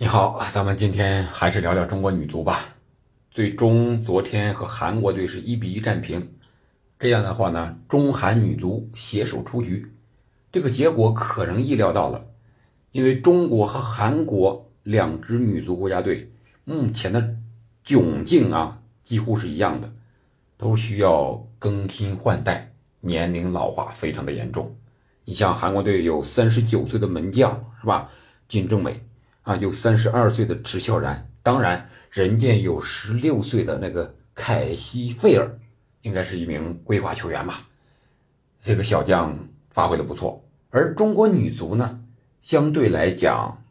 你好，咱们今天还是聊聊中国女足吧。最终昨天和韩国队是一比一战平，这样的话呢，中韩女足携手出局，这个结果可能意料到了，因为中国和韩国两支女足国家队目前的窘境啊，几乎是一样的，都需要更新换代，年龄老化非常的严重。你像韩国队有三十九岁的门将是吧，金正美。啊，有三十二岁的池孝然，当然，人家有十六岁的那个凯西费尔，应该是一名规划球员吧。这个小将发挥的不错，而中国女足呢，相对来讲，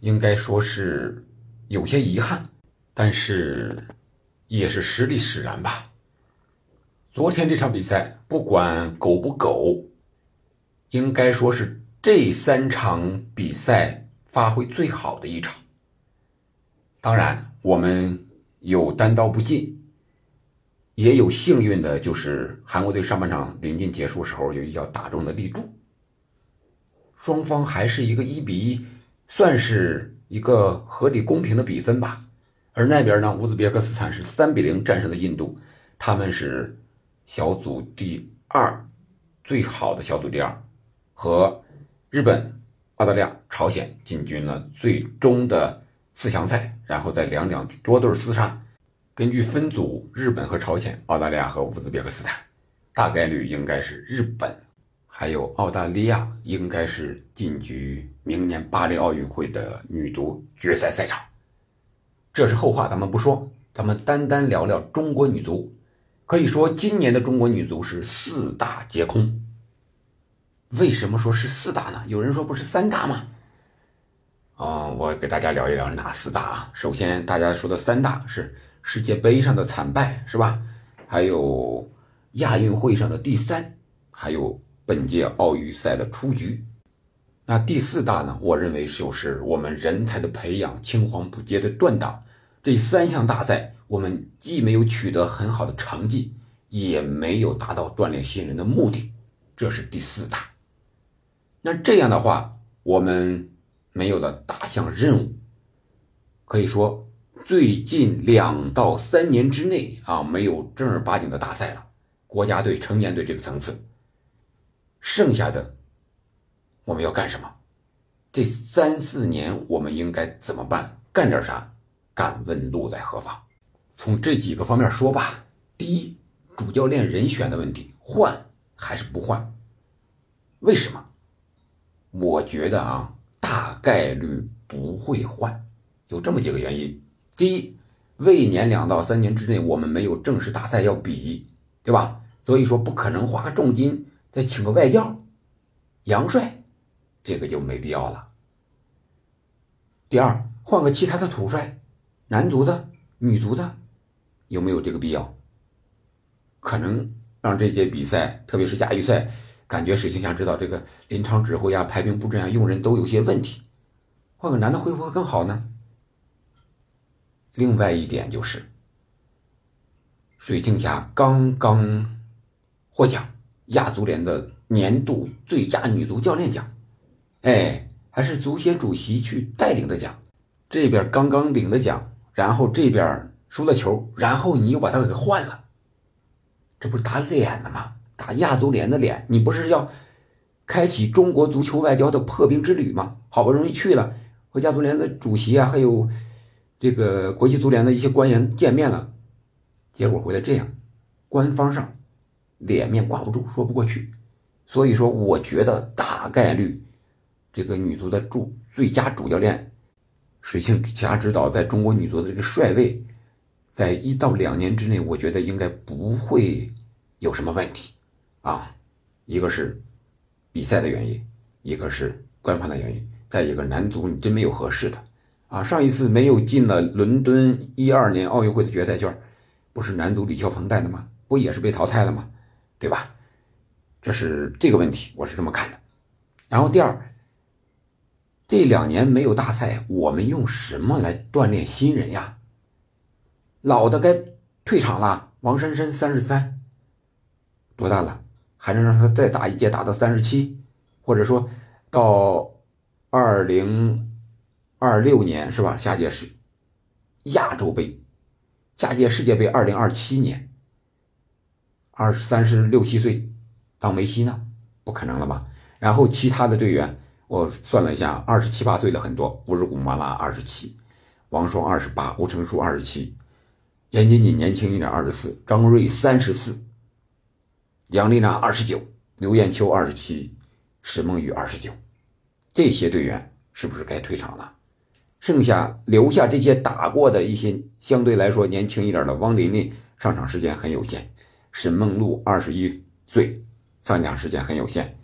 应该说是有些遗憾，但是也是实力使然吧。昨天这场比赛，不管狗不狗，应该说是这三场比赛。发挥最好的一场。当然，我们有单刀不进，也有幸运的，就是韩国队上半场临近结束时候有一脚打中的立柱。双方还是一个一比一，算是一个合理公平的比分吧。而那边呢，乌兹别克斯坦是三比零战胜了印度，他们是小组第二，最好的小组第二，和日本。澳大利亚、朝鲜进军了最终的四强赛，然后在两两多对厮杀。根据分组，日本和朝鲜、澳大利亚和乌兹别克斯坦，大概率应该是日本，还有澳大利亚应该是进军明年巴黎奥运会的女足决赛赛场。这是后话，咱们不说，咱们单单聊聊中国女足。可以说，今年的中国女足是四大皆空。为什么说是四大呢？有人说不是三大吗？啊，我给大家聊一聊哪四大啊？首先，大家说的三大是世界杯上的惨败，是吧？还有亚运会上的第三，还有本届奥运赛的出局。那第四大呢？我认为就是我们人才的培养青黄不接的断档。这三项大赛，我们既没有取得很好的成绩，也没有达到锻炼新人的目的，这是第四大。那这样的话，我们没有了大项任务，可以说最近两到三年之内啊，没有正儿八经的大赛了。国家队、成年队这个层次，剩下的我们要干什么？这三四年我们应该怎么办？干点啥？敢问路在何方？从这几个方面说吧。第一，主教练人选的问题，换还是不换？为什么？我觉得啊，大概率不会换，有这么几个原因。第一，未年两到三年之内，我们没有正式大赛要比，对吧？所以说不可能花重金再请个外教，杨帅，这个就没必要了。第二，换个其他的土帅，男足的、女足的，有没有这个必要？可能让这届比赛，特别是亚预赛。感觉水庆祥知道这个临场指挥啊、排兵布阵啊、用人都有些问题，换个男的会不会更好呢？另外一点就是，水庆霞刚刚获奖亚足联的年度最佳女足教练奖，哎，还是足协主席去带领的奖，这边刚刚领的奖，然后这边输了球，然后你又把他给换了，这不是打脸了吗？打亚足联的脸，你不是要开启中国足球外交的破冰之旅吗？好不容易去了，和亚足联的主席啊，还有这个国际足联的一些官员见面了，结果回来这样，官方上脸面挂不住，说不过去。所以说，我觉得大概率这个女足的主最佳主教练水庆霞指导在中国女足的这个帅位，在一到两年之内，我觉得应该不会有什么问题。啊，一个是比赛的原因，一个是官方的原因，再一个男足你真没有合适的啊！上一次没有进了伦敦一二年奥运会的决赛圈，不是男足李霄鹏带的吗？不也是被淘汰了吗？对吧？这是这个问题，我是这么看的。然后第二，这两年没有大赛，我们用什么来锻炼新人呀？老的该退场了，王珊珊三十三，多大了？还能让他再打一届，打到三十七，或者说到二零二六年是吧？下届是亚洲杯，下届世界杯二零二七年，二三十六七岁当梅西呢？不可能了吧？然后其他的队员，我算了一下，二十七八岁的很多，乌日古马拉二十七，王霜二十八，吴成书二十七，严谨谨年轻一点二十四，张睿三十四，杨丽娜二十九，刘艳秋二十七，史梦雨二十九，这些队员是不是该退场了？剩下留下这些打过的一些相对来说年轻一点的，汪琳琳上场时间很有限，沈梦露二十一岁，上场时间很有限。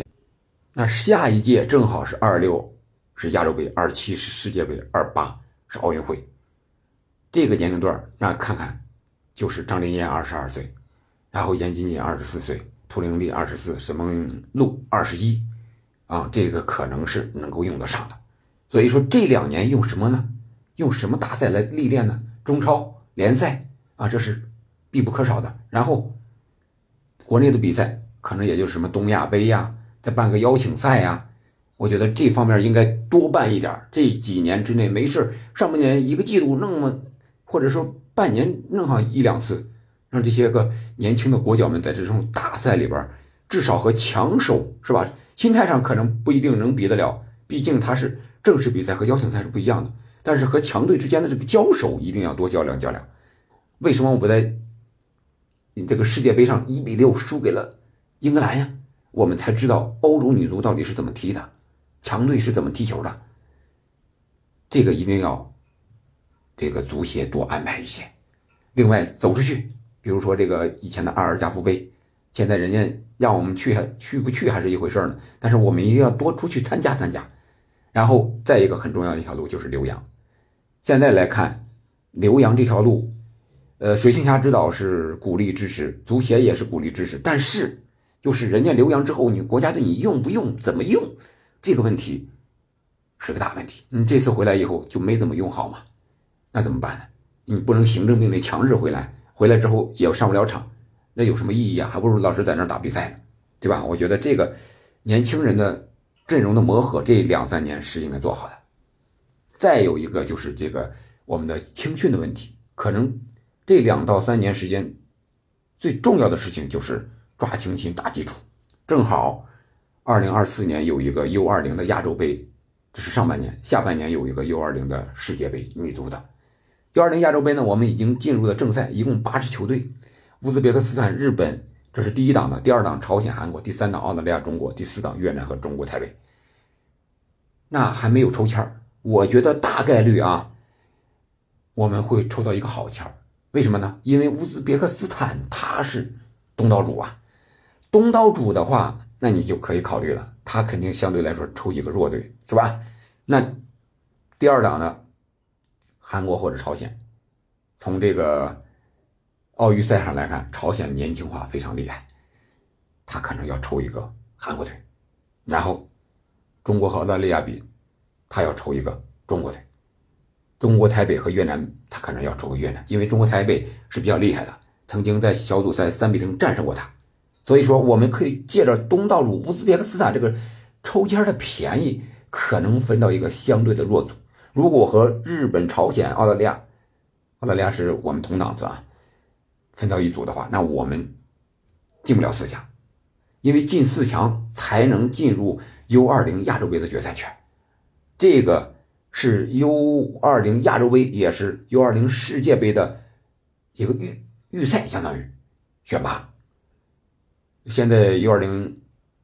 那下一届正好是二六是亚洲杯，二七是世界杯，二八是奥运会。这个年龄段那看看，就是张琳艳二十二岁，然后严谨谨二十四岁，图灵力二十四，什么路二十一，啊，这个可能是能够用得上的。所以说这两年用什么呢？用什么大赛来历练呢？中超联赛啊，这是必不可少的。然后国内的比赛可能也就是什么东亚杯呀。再办个邀请赛呀，我觉得这方面应该多办一点。这几年之内没事上半年一个季度弄么，或者说半年弄上一两次，让这些个年轻的国脚们在这种大赛里边，至少和强手是吧？心态上可能不一定能比得了，毕竟他是正式比赛和邀请赛是不一样的。但是和强队之间的这个交手一定要多较量较量。为什么我们在你这个世界杯上一比六输给了英格兰呀？我们才知道欧洲女足到底是怎么踢的，强队是怎么踢球的。这个一定要这个足协多安排一些。另外，走出去，比如说这个以前的阿尔加夫杯，现在人家让我们去，还去不去还是一回事呢。但是我们一定要多出去参加参加。然后再一个很重要的一条路就是留洋。现在来看，留洋这条路，呃，水庆霞指导是鼓励支持，足协也是鼓励支持，但是。就是人家留洋之后，你国家队你用不用，怎么用，这个问题是个大问题。你这次回来以后就没怎么用好嘛，那怎么办呢？你不能行政命令强制回来，回来之后也上不了场，那有什么意义啊？还不如老师在那打比赛呢，对吧？我觉得这个年轻人的阵容的磨合，这两三年是应该做好的。再有一个就是这个我们的青训的问题，可能这两到三年时间最重要的事情就是。抓青训打基础，正好，二零二四年有一个 U 二零的亚洲杯，这是上半年；下半年有一个 U 二零的世界杯女足的。幺二零亚洲杯呢，我们已经进入了正赛，一共八支球队：乌兹别克斯坦、日本，这是第一档的；第二档朝鲜、韩国；第三档澳大利亚、中国；第四档越南和中国台北。那还没有抽签我觉得大概率啊，我们会抽到一个好签为什么呢？因为乌兹别克斯坦它是东道主啊。东道主的话，那你就可以考虑了，他肯定相对来说抽几个弱队，是吧？那第二档呢，韩国或者朝鲜，从这个奥运赛上来看，朝鲜年轻化非常厉害，他可能要抽一个韩国队，然后中国和澳大利亚比，他要抽一个中国队，中国台北和越南，他可能要抽个越南，因为中国台北是比较厉害的，曾经在小组赛三比零战胜过他。所以说，我们可以借着东道主乌兹别克斯坦这个抽签的便宜，可能分到一个相对的弱组。如果和日本、朝鲜、澳大利亚，澳大利亚是我们同档次啊，分到一组的话，那我们进不了四强，因为进四强才能进入 U 二零亚洲杯的决赛圈。这个是 U 二零亚洲杯，也是 U 二零世界杯的一个预预赛，相当于选拔。现在 U20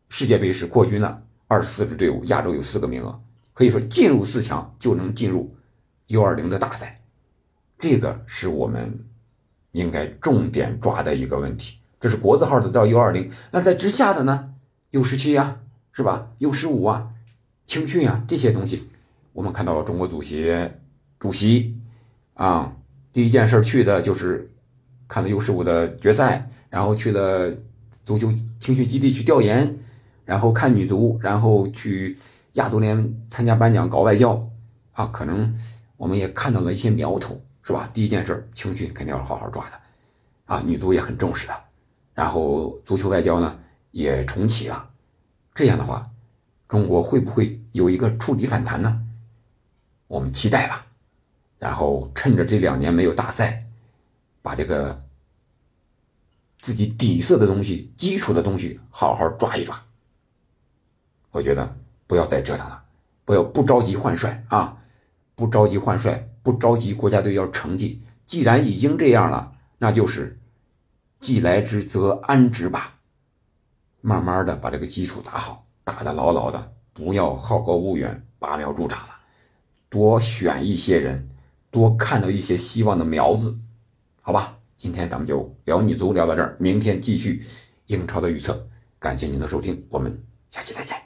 世界杯是扩军了，二十四支队伍，亚洲有四个名额，可以说进入四强就能进入 U20 的大赛，这个是我们应该重点抓的一个问题。这是国字号的到 U20，那在之下的呢？U17 呀，是吧？U15 啊，青训啊，这些东西，我们看到了中国足协主席啊，第一件事去的就是看了 U15 的决赛，然后去了。足球青训基地去调研，然后看女足，然后去亚足联参加颁奖搞外交，啊，可能我们也看到了一些苗头，是吧？第一件事，青训肯定要好好抓的，啊，女足也很重视的，然后足球外交呢也重启了，这样的话，中国会不会有一个触底反弹呢？我们期待吧。然后趁着这两年没有大赛，把这个自己底色的东西、基础的东西好好抓一抓。我觉得不要再折腾了，不要不着急换帅啊，不着急换帅，不着急国家队要成绩。既然已经这样了，那就是既来之则安之吧。慢慢的把这个基础打好，打得牢牢的，不要好高骛远、拔苗助长了，多选一些人。多看到一些希望的苗子，好吧，今天咱们就聊女足聊到这儿，明天继续英超的预测。感谢您的收听，我们下期再见。